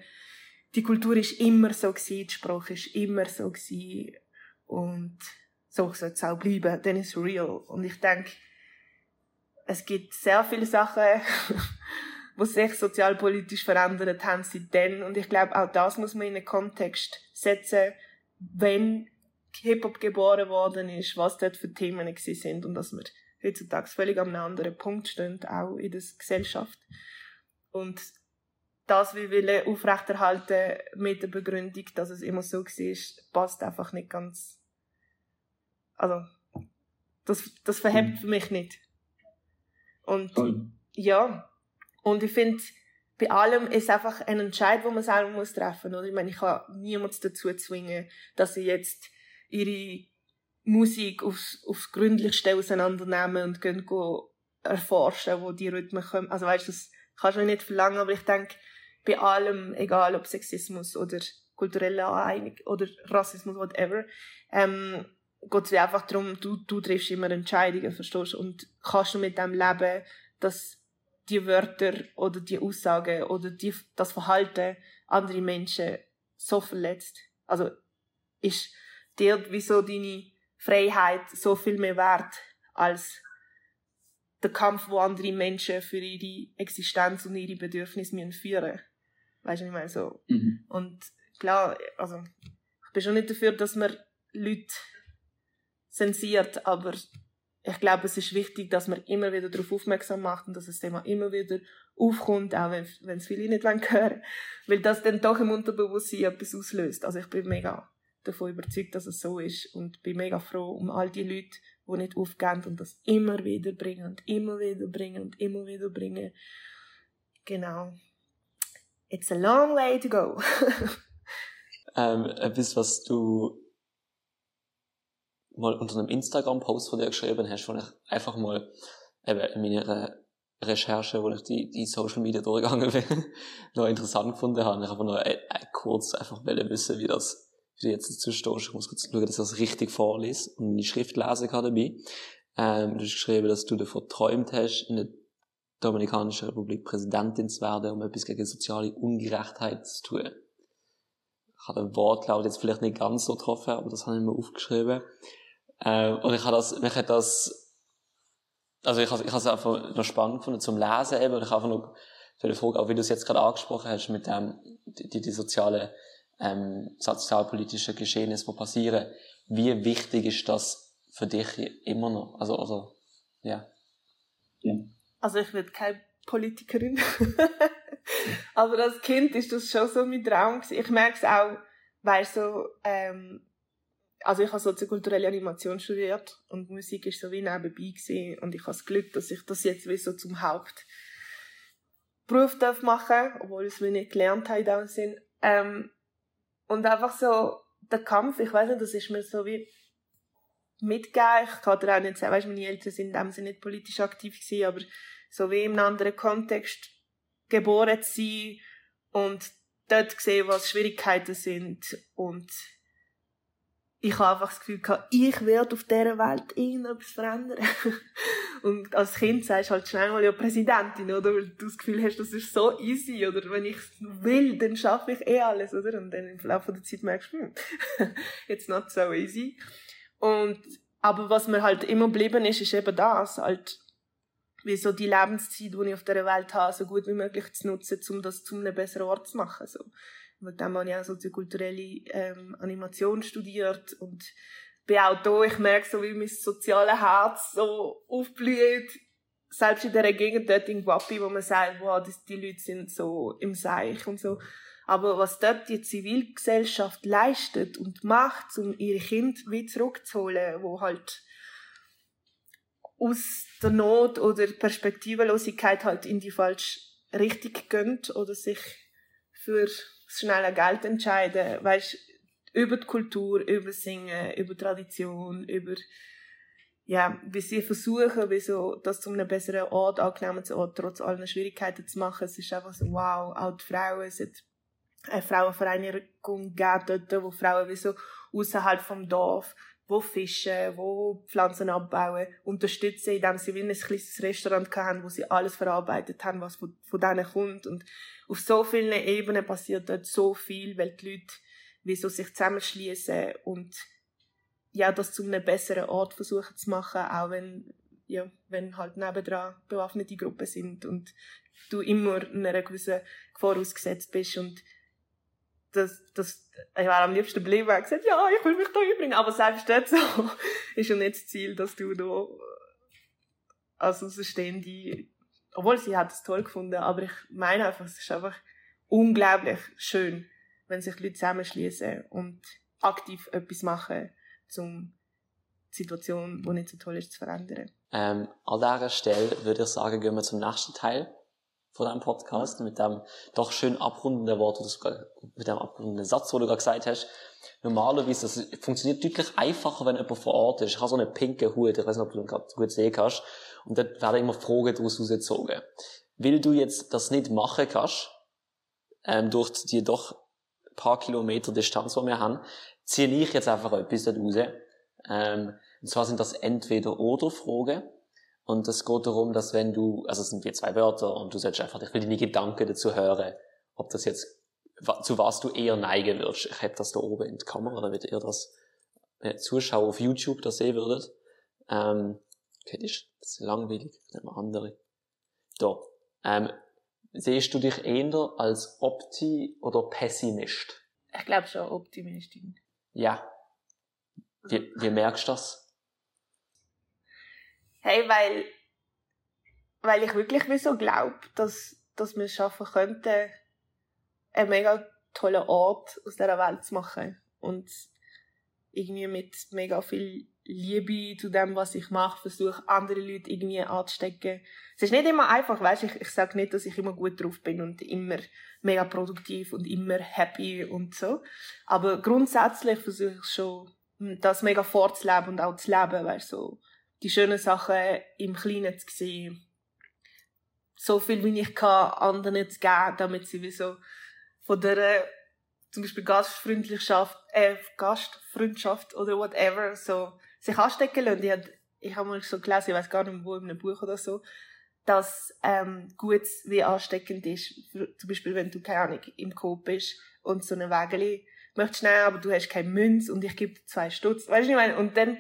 die Kultur ist immer so gewesen, die Sprache ist immer so gewesen und so soll es auch bleiben, dann ist real. Und ich denke, es gibt sehr viele Sachen, [LAUGHS] die sich sozialpolitisch verändert haben seitdem. Und ich glaube, auch das muss man in einen Kontext setzen, wenn Hip-Hop geboren worden ist, was dort für Themen sind und dass wir heutzutage völlig an einem anderen Punkt stehen, auch in der Gesellschaft. Und das wir wollen aufrechterhalten mit der Begründung, dass es immer so war, passt einfach nicht ganz. Also, das, das verhebt mhm. für mich nicht. Und Voll. ja, und ich finde, bei allem ist einfach ein Entscheid, den man selber muss treffen muss. Ich meine, ich kann niemand dazu zwingen, dass sie jetzt ihre Musik aufs, aufs Gründlichste auseinandernehmen und gehen go erforschen, wo die Rhythmen kommen. Also weißt, das kannst du nicht verlangen, aber ich denke, bei allem, egal ob Sexismus oder kulturelle Aneignung oder Rassismus, whatever, ähm, geht es einfach darum, du, du triffst immer Entscheidungen, verstehst du? Und kannst du mit dem leben, dass die Wörter oder die Aussagen oder die, das Verhalten andere Menschen so verletzt. Also ist dir wieso deine Freiheit so viel mehr wert als der Kampf, wo andere Menschen für ihre Existenz und ihre Bedürfnisse müssen führen. Weißt du, ich meine so. Mhm. Und klar, also ich bin schon nicht dafür, dass man Leute zensiert, aber ich glaube, es ist wichtig, dass man immer wieder darauf aufmerksam macht und dass das Thema immer wieder aufkommt, auch wenn, wenn es viele nicht hören wollen, weil das dann doch im Unterbewusstsein etwas auslöst. Also ich bin mega davon überzeugt, dass es so ist und bin mega froh um all die Leute, die nicht aufgehen und das immer wieder bringen und immer wieder bringen und immer wieder bringen. Genau. It's a long way to go. [LAUGHS] ähm, etwas, was du mal unter einem Instagram-Post von dir geschrieben hast, wo ich einfach mal eben in meiner Recherche, wo ich die, die Social Media durchgegangen [LAUGHS] bin, noch interessant gefunden habe. Ich habe nur äh, äh, kurz einfach wissen, wie das, wie du jetzt dazu stehst. Ich muss kurz schauen, dass ich das richtig vorlese und meine Schrift lesen kann dabei. Ähm, du hast geschrieben, dass du davon träumt hast, in der Dominikanischen Republik Präsidentin zu werden, um etwas gegen soziale Ungerechtheit zu tun. Ich habe den Wortlaut jetzt vielleicht nicht ganz so getroffen, aber das habe ich mir aufgeschrieben. Äh, und ich habe das, mich hat das, also ich habe ich habe es einfach noch spannend gefunden zum Lesen eben. Und ich habe einfach noch für die Frage, auch wie du es jetzt gerade angesprochen hast, mit dem, die, die, sozialen ähm, sozialpolitischen Geschehnissen, die passieren. Wie wichtig ist das für dich immer noch? Also, also, ja. ja. Also ich werde keine Politikerin. [LAUGHS] Aber als Kind ist das schon so mein Traum gewesen. Ich merke es auch, weil so, ähm, also ich habe soziokulturelle Animation studiert und Musik ist so wie nebenbei gewesen. und ich habe das Glück, dass ich das jetzt wie so zum Hauptberuf darf machen, obwohl ich es wie nicht gelernt habe in dem Sinn. Ähm, und einfach so der Kampf, ich weiß nicht, das ist mir so wie mitgegeben. Ich kann dir auch nicht sagen, weißt, meine Eltern sind in dem Sinne nicht politisch aktiv gewesen, aber so wie in einem anderen Kontext geboren zu sein und dort sehen, was Schwierigkeiten sind und ich habe einfach das Gefühl gehabt, ich werde auf dieser Welt irgendetwas verändern. [LAUGHS] und als Kind sagst du halt schnell mal ja Präsidentin, oder? Weil du das Gefühl hast, das ist so easy, oder wenn ich will, dann schaffe ich eh alles, oder? Und dann im Laufe der Zeit merkst du, hm, [LAUGHS] it's not so easy. Und, aber was mir halt immer geblieben ist, ist eben das, halt, wie so die Lebenszeit, die ich auf dieser Welt habe, so gut wie möglich zu nutzen, um das zu einem besseren Ort zu machen, so. Und dann habe ich auch soziokulturelle ähm, Animation studiert und bin auch da, ich merke so, wie mein soziales Herz so aufblüht, selbst in dieser Gegend dort in Guapi, wo man sagt, wow, das, die Leute sind so im Seich und so. Aber was dort die Zivilgesellschaft leistet und macht, um ihre Kinder wieder zurückzuholen, wo halt aus der Not oder Perspektivenlosigkeit halt in die falsche Richtung gehen oder sich für das schnelle Geld entscheiden, weißt, über die Kultur, über Singen, über Tradition, über ja, wie sie versuchen, wie so, das zu einem besseren Ort, angenehmen Ort, trotz allen Schwierigkeiten zu machen. Es ist einfach so, wow, auch die Frauen, es hat eine Frauenvereinigung gegeben dort, wo Frauen wie so außerhalb vom Dorf, wo fischen, wo Pflanzen abbauen, unterstützen, indem sie wie ein kleines Restaurant hatten, wo sie alles verarbeitet haben, was von, von denen kommt. Und auf so vielen Ebenen passiert dort so viel, weil die Leute wie sich zusammenschließen und ja, das zu einem besseren Ort versuchen zu machen, auch wenn, ja, wenn halt nebendran bewaffnete Gruppen sind und du immer einer gewissen Gefahr ausgesetzt bist und das, das, ich wäre am liebsten geblieben und gesagt, ja, ich will mich da einbringen. Aber selbst dort so [LAUGHS] ist ja nicht das Ziel, dass du da als Außenstehende obwohl sie hat es toll gefunden, aber ich meine einfach, es ist einfach unglaublich schön, wenn sich Leute zusammenschließen und aktiv etwas machen, um die Situation, die nicht so toll ist, zu verändern. Ähm, an dieser Stelle würde ich sagen, gehen wir zum nächsten Teil von deinem Podcast mit dem doch schön abrundenden Wort, oder mit dem abrundenden Satz, den du gerade gesagt hast. Normalerweise, das funktioniert deutlich einfacher, wenn jemand vor Ort ist. Ich habe so einen pinken Hut, ich weiß nicht, ob du ihn gerade gut sehen kannst. Und dort werden immer Fragen daraus rausgezogen. Weil du jetzt das nicht machen kannst, ähm, durch die doch paar Kilometer Distanz, die wir haben, ziehe ich jetzt einfach etwas dort raus. Ähm, und zwar sind das Entweder-Oder-Fragen. Und es geht darum, dass wenn du, also es sind wie zwei Wörter und du sollst einfach, ich will deine Gedanken dazu hören, ob das jetzt, zu was du eher neigen würdest. Ich hätte das da oben in die Kamera, damit ihr das äh, Zuschauer auf YouTube da sehen würdet. Ähm, Okay, das ist langweilig. Nehmen wir andere. Da. Ähm, siehst du dich eher als Opti oder Pessimist? Ich glaube schon Optimistin. Ja. Wie, wie merkst du das? Hey, weil, weil ich wirklich so glaube, dass, dass wir es schaffen könnten, einen mega tollen Ort aus dieser Welt zu machen. Und irgendwie mit mega viel Liebe zu dem, was ich mache, versuche andere Leute irgendwie anzustecken. Es ist nicht immer einfach, weißt ich, ich sage nicht, dass ich immer gut drauf bin und immer mega produktiv und immer happy und so. Aber grundsätzlich versuche ich schon, das mega vorzuleben und auch zu leben, weißt so die schönen Sachen im Kleinen zu sehen. So viel wie ich kann, anderen zu geben, damit sie wie so von der zum Beispiel Gastfreundlichkeit, äh, Gastfreundschaft oder whatever, so sich anstecken lassen. Ich habe hab mal so gelesen, ich weiß gar nicht wo, in einem Buch oder so, dass ähm, gut wie ansteckend ist. Zum Beispiel, wenn du, keine Ahnung, im Coop bist und so eine Wägeli möchtest nehmen, aber du hast keine Münz und ich gebe dir zwei Stutz. Weißt du, ich meine? Und dann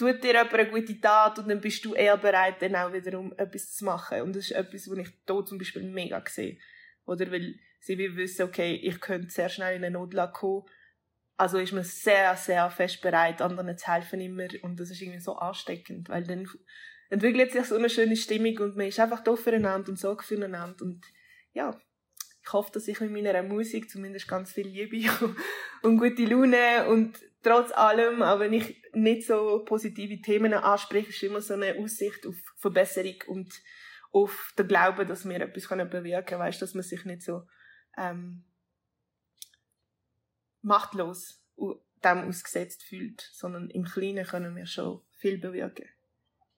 tut dir jemand eine gute Tat und dann bist du eher bereit, dann auch wiederum etwas zu machen. Und das ist etwas, was ich hier zum Beispiel mega sehe. Oder weil sie will wissen, okay, ich könnte sehr schnell in eine Notlage kommen. Also ist man sehr, sehr fest bereit, anderen zu helfen immer. Und das ist irgendwie so ansteckend, weil dann entwickelt sich so eine schöne Stimmung und man ist einfach da füreinander und sorgt füreinander. Und ja, ich hoffe, dass ich mit meiner Musik zumindest ganz viel Liebe [LAUGHS] und gute Laune und trotz allem, auch wenn ich nicht so positive Themen anspreche, ist immer so eine Aussicht auf Verbesserung und auf den Glauben, dass wir etwas bewirken können, weißt, dass man sich nicht so ähm, machtlos dem ausgesetzt fühlt, sondern im Kleinen können wir schon viel bewirken.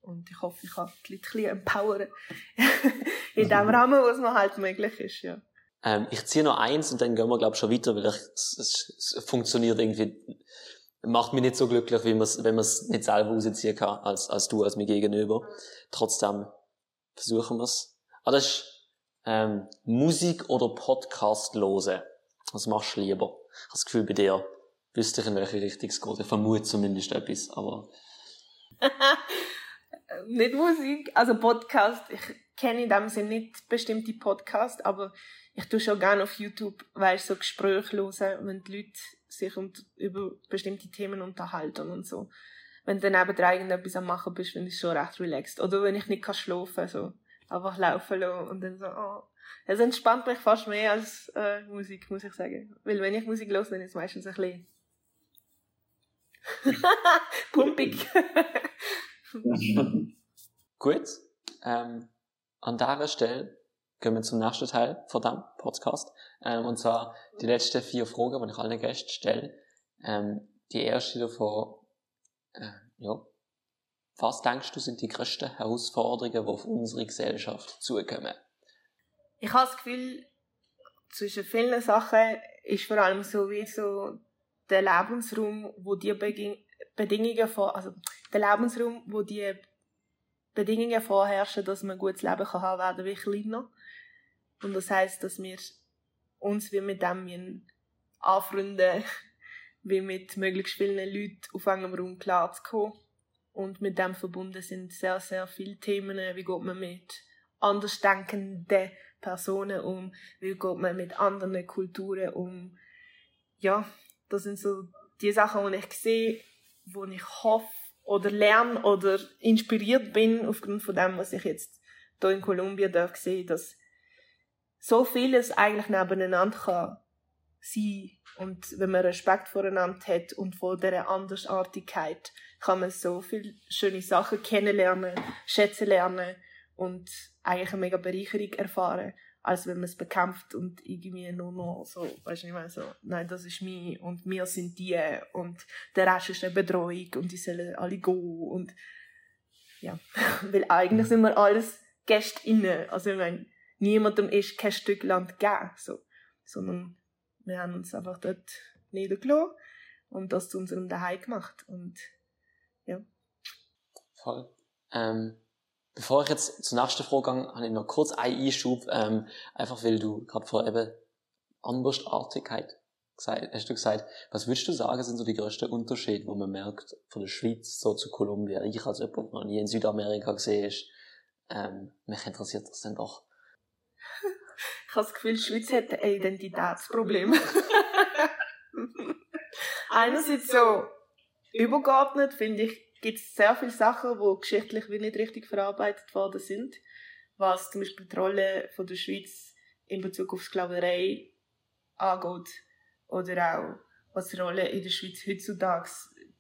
Und ich hoffe, ich kann die Leute ein bisschen empowern. [LAUGHS] in dem Rahmen, was mir halt möglich ist, ja. Ähm, ich ziehe noch eins und dann gehen wir, glaube ich, schon weiter, weil ich, es, es, funktioniert irgendwie, macht mich nicht so glücklich, wie man's, wenn man es nicht selber rausziehen kann, als, als du, als mir gegenüber. Trotzdem versuchen wir es. Ah, das ist, ähm, Musik oder Podcast hören. Was machst du lieber? Ich habe das Gefühl, bei dir wüsste ich, in welche Richtung es geht. Ich vermute zumindest etwas, aber... [LAUGHS] nicht Musik, also Podcast. Ich kenne in dem Sinne nicht bestimmte Podcasts, aber ich tue schon gerne auf YouTube, weißt so Gespräche hören, wenn die Leute sich über bestimmte Themen unterhalten und so. Wenn du dann eben irgendetwas am machen bist, finde ich schon recht relaxed. Oder wenn ich nicht kann schlafen, so einfach laufen lassen und dann so, oh. Es entspannt mich fast mehr als äh, Musik, muss ich sagen. Weil wenn ich Musik höre, dann ist es meistens ein bisschen [LAUGHS] pumpig. [LAUGHS] Gut. Ähm, an dieser Stelle gehen wir zum nächsten Teil von dem Podcast. Ähm, und zwar die letzten vier Fragen, die ich allen Gästen stelle. Ähm, die erste davon, äh, ja, was denkst du sind die größten Herausforderungen, die auf unsere Gesellschaft zukommen? Ich habe das Gefühl, zwischen vielen Sachen ist vor allem so wie so der Lebensraum, wo die Bedingungen vor, also der Lebensraum, wo die Bedingungen vorherrschen, dass man ein gutes Leben kann haben, werden wie kleiner. Und das heißt, dass wir uns wie mit dem anfreunden, [LAUGHS] wie mit möglichst vielen Leuten auf einem Raum klarzukommen. Und mit dem verbunden sind sehr, sehr viele Themen, wie geht man mit andersdenkenden Personen um, wie geht man mit anderen Kulturen um. Ja, das sind so die Sachen, die ich sehe, wo ich hoffe oder lerne oder inspiriert bin aufgrund von dem, was ich jetzt hier in Kolumbien sehen, dass so vieles eigentlich nebeneinander kann sein. Und wenn man Respekt voreinander hat und vor dieser Andersartigkeit, kann man so viele schöne Sachen kennenlernen, schätzen lernen und eigentlich eine mega Bereicherung erfahren, als wenn man es bekämpft und irgendwie nur noch so, weißt du, ich meine so, nein, das ist mir und wir sind die und der Rest ist eine Bedrohung und die sollen alle gehen und ja, [LAUGHS] weil eigentlich sind wir alles Gäste innen, also ich meine, niemandem ist kein Stück Land gegeben, so. sondern wir haben uns einfach dort niedergelassen und das zu unserem Daheim gemacht und ja. Voll. Ähm, bevor ich jetzt zur nächsten Frage gehe, habe ich noch kurz einen Einschub, ähm, einfach weil du gerade vor eben Andersartigkeit gesagt, hast du gesagt, was würdest du sagen, sind so die größten Unterschiede, wo man merkt, von der Schweiz so zu Kolumbien? Ich als jemand, der noch nie in Südamerika gesehen ist, ähm, mich interessiert das dann doch. Ich habe das Gefühl, die Schweiz hat ein Identitätsproblem. [LAUGHS] Einerseits so übergeordnet, finde ich, gibt es sehr viele Sachen, die geschichtlich wie nicht richtig verarbeitet worden sind. Was zum Beispiel die Rolle von der Schweiz in Bezug auf Sklaverei angeht. Oder auch, was die Rolle in der Schweiz heutzutage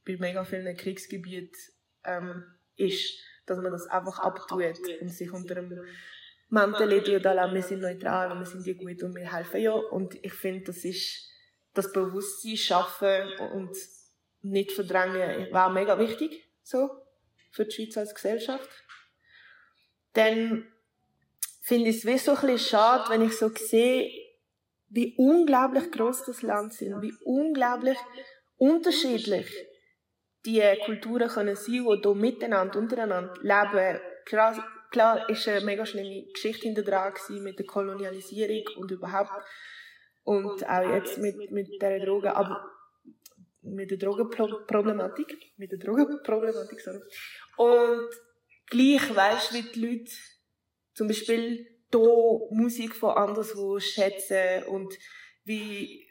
bei mega vielen Kriegsgebieten ähm, ist. Dass man das einfach abtut und sich unter einem Mentalität oder la, wir sind neutral und wir sind die gut und wir helfen ja. Und ich finde, das ist das Bewusstsein schaffen und nicht verdrängen, war mega wichtig, so, für die Schweiz als Gesellschaft. Dann finde ich es wie so ein schade, wenn ich so sehe, wie unglaublich groß das Land ist, wie unglaublich unterschiedlich die Kulturen können sein, die hier miteinander, untereinander leben. Klar ist eine mega schlimme Geschichte hinter dran mit der Kolonialisierung und überhaupt und auch jetzt mit mit der Droge, aber mit der Drogenproblematik, mit der Drogenproblematik, sorry. Und gleich weißt wie die Leute zum Beispiel hier Musik von anderswo schätzen und wie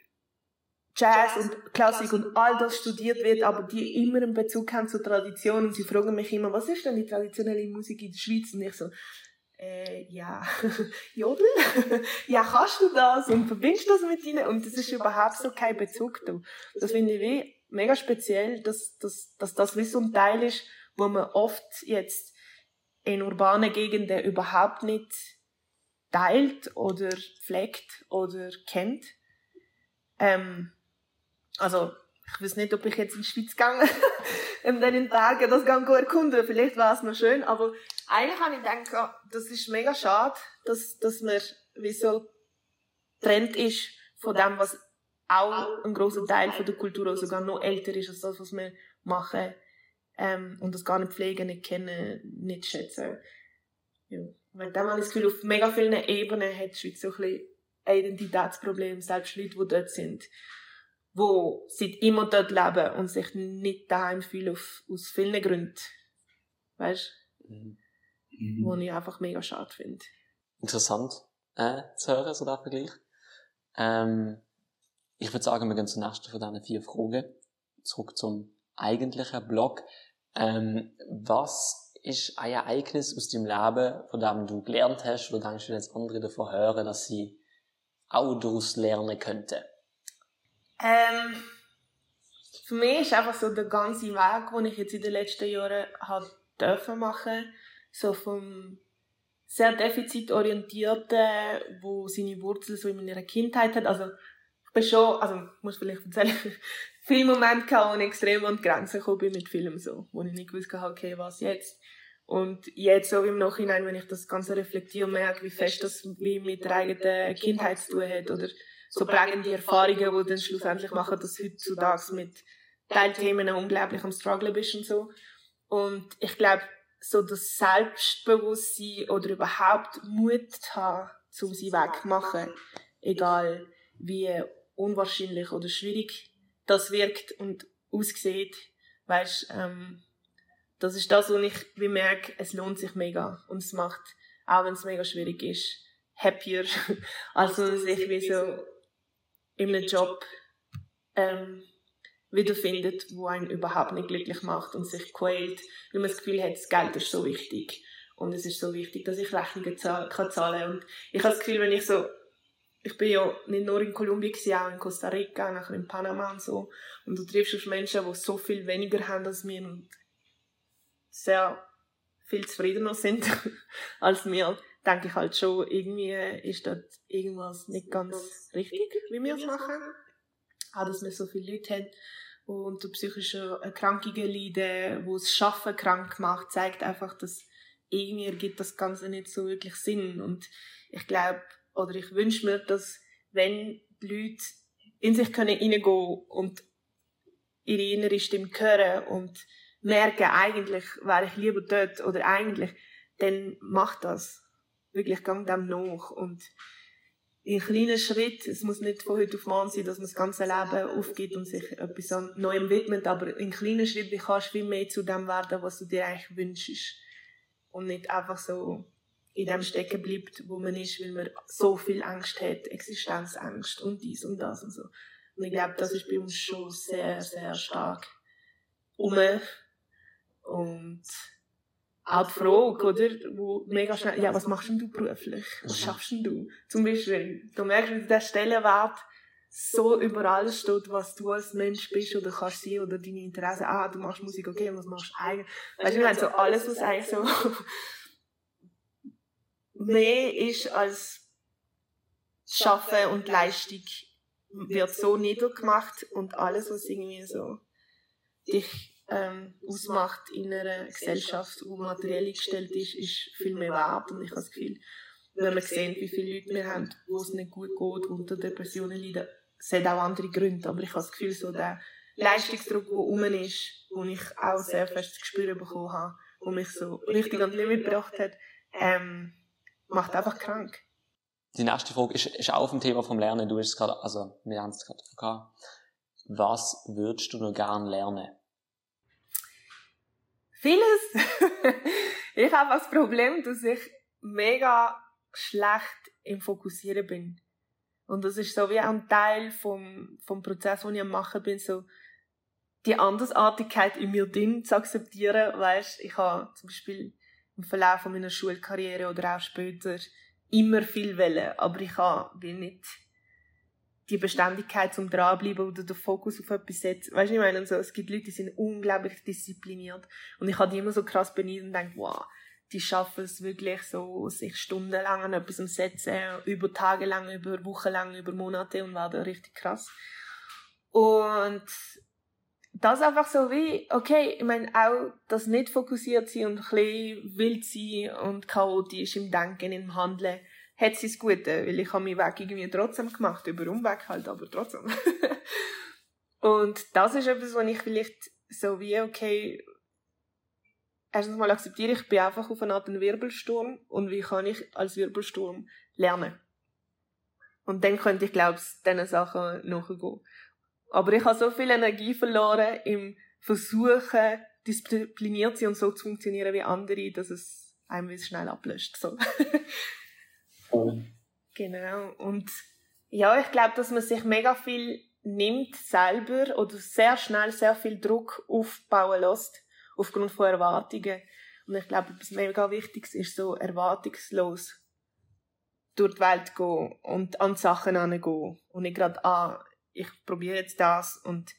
Jazz und Klassik und all das studiert wird, aber die immer einen Bezug haben zur Tradition und sie fragen mich immer, was ist denn die traditionelle Musik in der Schweiz? Und ich so, äh, ja, [LAUGHS] Jodel? [LAUGHS] ja, kannst du das? Und verbindest du das mit ihnen? Und das ist überhaupt so kein Bezug da. Das finde ich wie mega speziell, dass, dass, dass das wie so ein Teil ist, wo man oft jetzt in urbanen Gegenden überhaupt nicht teilt oder pflegt oder kennt. Ähm, also, ich weiß nicht, ob ich jetzt in die Schweiz gegangen [LAUGHS] in Bergen das Gang erkunden. Vielleicht war es noch schön, aber eigentlich habe ich gedacht, das ist mega schade, dass, dass man wie so trennt ist von dem, was auch ein großer Teil von der Kultur, sogar noch älter ist als das, was wir machen. Ähm, und das gar nicht pflegen, nicht kennen, nicht schätzen. Ja. Weil dann habe ich das Gefühl, auf mega vielen Ebenen hat die Schweiz so ein bisschen ein Identitätsproblem, selbst Leute, die dort sind wo seit immer dort leben und sich nicht daheim fühlen auf, aus vielen Gründen. Weißt du? Mhm. Wo ich einfach mega schade finde. Interessant äh, zu hören, so der Vergleich. Ähm, ich würde sagen, wir gehen zur nächsten von diesen vier Fragen. Zurück zum eigentlichen Blog. Ähm, was ist ein Ereignis aus deinem Leben, von dem du gelernt hast, oder denkst du, jetzt andere davon hören, dass sie auch daraus lernen könnten? Ähm, für mich ist einfach so der ganze Weg, den ich jetzt in den letzten Jahren habe machen, so vom sehr defizitorientierten, wo seine Wurzeln so in meiner Kindheit hat. Also ich bin schon, also muss vielleicht erzählen, [LAUGHS] viele Momente gehabt, wo ich extrem an die Grenzen gekommen bin mit Filmen so, wo ich nicht gewusst habe, okay, was jetzt? Und jetzt so im Nachhinein, wenn ich das Ganze reflektiere, merke, wie fest das wie mit der eigenen Kindheit zu tun hat oder so prägende Erfahrungen, die dann schlussendlich machen, dass du heutzutage mit Teilthemen unglaublich am Struggle bist und so. Und ich glaube, so das Selbstbewusstsein oder überhaupt Mut zu haben, um sie wegzumachen, egal wie unwahrscheinlich oder schwierig das wirkt und aussieht, weißt, ähm, das ist das, wo ich merke, es lohnt sich mega und es macht, auch wenn es mega schwierig ist, happier, als man sich wie so in einem Job ähm, wiederfindet, wo einen überhaupt nicht glücklich macht und sich quält, weil man das Gefühl hat, das Geld ist so wichtig. Und es ist so wichtig, dass ich Rechnungen zahl kann zahlen Und ich habe das Gefühl, wenn ich so, ich bin ja nicht nur in Kolumbien, auch in Costa Rica, nachher in Panama und so. Und du triffst auf Menschen, die so viel weniger haben als wir und sehr viel zufriedener sind [LAUGHS] als wir denke ich halt schon, irgendwie ist dort irgendwas nicht ganz richtig, wie wir es machen. Auch, dass wir so viele Leute haben, unter psychischen Erkrankungen leiden, wo es Schaffen krank macht, zeigt einfach, dass irgendwie ergibt das Ganze nicht so wirklich Sinn. Und ich glaube, oder ich wünsche mir, dass wenn die Leute in sich können reingehen und ihre innere Stimme hören und merken, eigentlich wäre ich lieber dort oder eigentlich, dann macht das wirklich gang dem nach und in kleinen Schritt, es muss nicht von heute auf morgen sein, dass man das ganze Leben aufgibt und sich etwas Neuem widmet, aber in kleinen Schritten kannst du viel mehr zu dem werden, was du dir eigentlich wünschst. Und nicht einfach so in dem stecken bleibt, wo man ist, weil man so viel Angst hat, Existenzangst und dies und das und so. Und ich glaube, das ist bei uns schon sehr, sehr stark um. Und auch die Frage, oder? Wo mega schnell, ja, was machst denn du beruflich? Was mhm. schaffst denn du? Zum Beispiel, du merkst, wie der Stellenwert so über alles steht, was du als Mensch bist oder kannst sein oder deine Interessen. Ah, du machst Musik, okay, was machst du eigentlich? Weißt du, wir haben so alles, was eigentlich so [LAUGHS] mehr ist als Schaffen und Leistung wird so niedergemacht und alles, was irgendwie so dich ähm, ausmacht in einer Gesellschaft, die materiell gestellt ist, ist viel mehr wert. Und ich habe das Gefühl, wenn man sieht, wie viele Leute wir haben, wo es nicht gut geht, unter Depressionen leiden, es hat auch andere Gründe, aber ich habe das Gefühl, so der Leistungsdruck, der rum ist, den ich auch sehr fest zu spüren bekommen habe, der mich so richtig an die Limit gebracht hat, ähm, macht einfach krank. Die nächste Frage ist, ist auch auf dem Thema vom Lernen. Du hast es gerade, also, wir haben es gerade gehabt. Was würdest du noch gerne lernen? Vieles. [LAUGHS] ich habe das Problem, dass ich mega schlecht im Fokussieren bin. Und das ist so wie ein Teil vom, vom Prozess, den ich am machen bin, so die Andersartigkeit in mir drin zu akzeptieren. Weißt, ich habe zum Beispiel im Verlauf meiner Schulkarriere oder auch später immer viel wollen, aber ich habe nicht die Beständigkeit zum dranbleiben oder den Fokus auf etwas setzen. Weißt du, ich meine, so, es gibt Leute, die sind unglaublich diszipliniert und ich habe die immer so krass beneidet und denke, wow, die schaffen es wirklich so, sich stundenlang an etwas setzen, über Tage lang, über Wochen lang, über Monate und werden richtig krass. Und das einfach so wie, okay, ich meine, auch das nicht fokussiert sein und ein bisschen wild sein und chaotisch im Denken, im Handeln, hat sie das Gute, weil ich habe meinen Weg irgendwie trotzdem gemacht, über Umweg halt, aber trotzdem. [LAUGHS] und das ist etwas, was ich vielleicht so wie, okay, erstens mal akzeptiere, ich bin einfach auf eine Art ein Wirbelsturm und wie kann ich als Wirbelsturm lernen? Und dann könnte ich, glaube ich, diesen Sachen nachgehen. Aber ich habe so viel Energie verloren im Versuchen, diszipliniert zu sein und so zu funktionieren wie andere, dass es einem schnell ablöscht. So. [LAUGHS] Genau. Und ja, ich glaube, dass man sich mega viel nimmt selber oder sehr schnell sehr viel Druck aufbauen lässt aufgrund von Erwartungen. Und ich glaube, etwas mega Wichtiges ist so erwartungslos durch die Welt gehen und an Sachen herangehen. Und nicht gerade, ah, ich probiere jetzt das und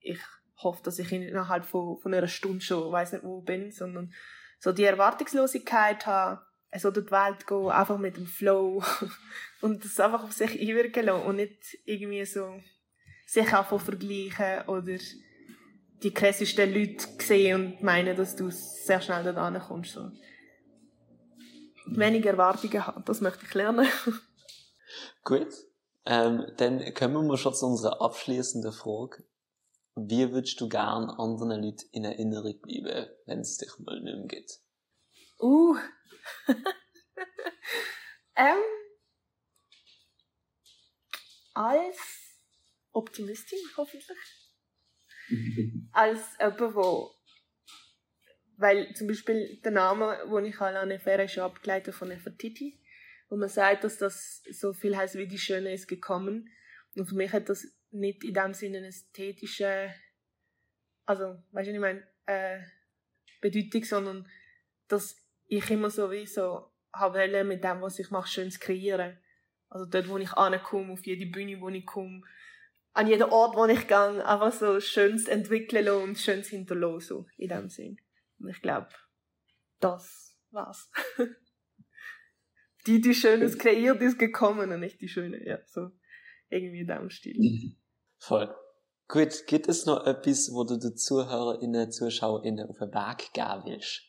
ich hoffe, dass ich innerhalb von, von einer Stunde schon weiß nicht wo bin, sondern so die Erwartungslosigkeit haben, so durch die Welt gehen, einfach mit dem Flow [LAUGHS] und das einfach auf sich einwirken lassen und nicht irgendwie so sich einfach vergleichen oder die krassesten Leute sehen und meinen, dass du sehr schnell da kommst. So. Weniger Erwartungen haben, das möchte ich lernen. [LAUGHS] Gut. Ähm, dann kommen wir schon zu unserer abschließenden Frage. Wie würdest du gern anderen Leuten in Erinnerung bleiben, wenn es dich mal nicht mehr gibt? Uh. [LAUGHS] ähm. Als Optimistin, hoffentlich [LAUGHS] als jemand, wo weil zum Beispiel der Name, den ich habe, Nefera, ist abgeleitet von Nefertiti. Und man sagt, dass das so viel heißt wie die Schöne ist gekommen. Und für mich hat das nicht in dem Sinne eine ästhetische, also, weißt du, ich meine, äh, Bedeutung, sondern dass ich immer so wie so habe mit dem, was ich mache, schön zu kreieren. Also dort, wo ich ankomme, auf jede Bühne, wo ich komme, an jedem Ort, wo ich gehe, einfach so Schönes entwickeln und Schönes hinterlassen, so, in dem Sinn. Und ich glaube, das war's. [LAUGHS] die, die Schönes kreiert, ist gekommen und nicht die Schöne, ja, so, irgendwie in dem Stil. Voll. Gut, gibt es noch etwas, wo du den ZuhörerInnen, ZuschauerInnen auf den Weg geben willst?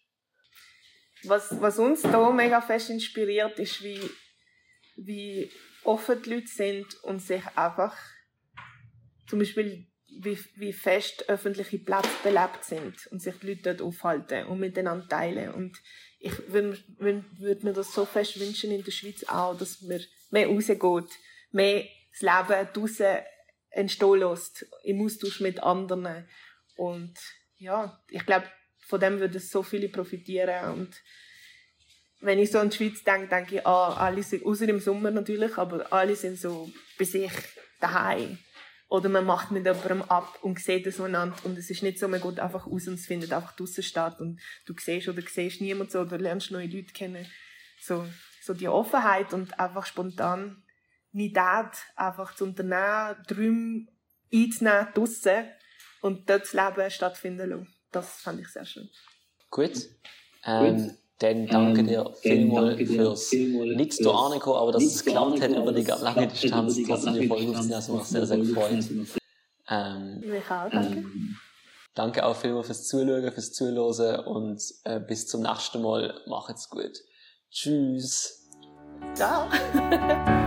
Was, was uns da mega fest inspiriert, ist, wie, wie offen die Leute sind und sich einfach zum Beispiel, wie, wie fest öffentliche Plätze belebt sind und sich die Leute dort aufhalten und miteinander teilen. Und ich würde würd mir das so fest wünschen in der Schweiz auch, dass man mehr rausgeht, mehr das Leben draussen entstehen lässt, im Austausch mit anderen. Und ja, ich glaube, von dem würden so viele profitieren. Und wenn ich so an die Schweiz denke, denke ich, ah, alle sind, außer im Sommer natürlich, aber alle sind so bei sich daheim oder man macht mit jemandem ab und sieht es einander und es ist nicht so, man geht einfach raus und es findet einfach draussen statt und du siehst oder siehst niemand so oder lernst neue Leute kennen. So, so die Offenheit und einfach spontan Nidad einfach zu unternehmen, Träume einzunehmen draussen und dort das Leben stattfinden lassen. Das fand ich sehr schön. Gut. Ähm, Gut. Dann danke dir ähm, vielmals fürs nichts da ankommen, aber dass es geklappt hat über die lange Distanz, trotzdem die Folge aufzunehmen, also mich sehr, sehr gefreut. Ähm, Mich auch, danke. Ähm, danke auch vielmals fürs Zuschauen, fürs Zuhören und äh, bis zum nächsten Mal. Macht's gut. Tschüss. Ciao. [LAUGHS]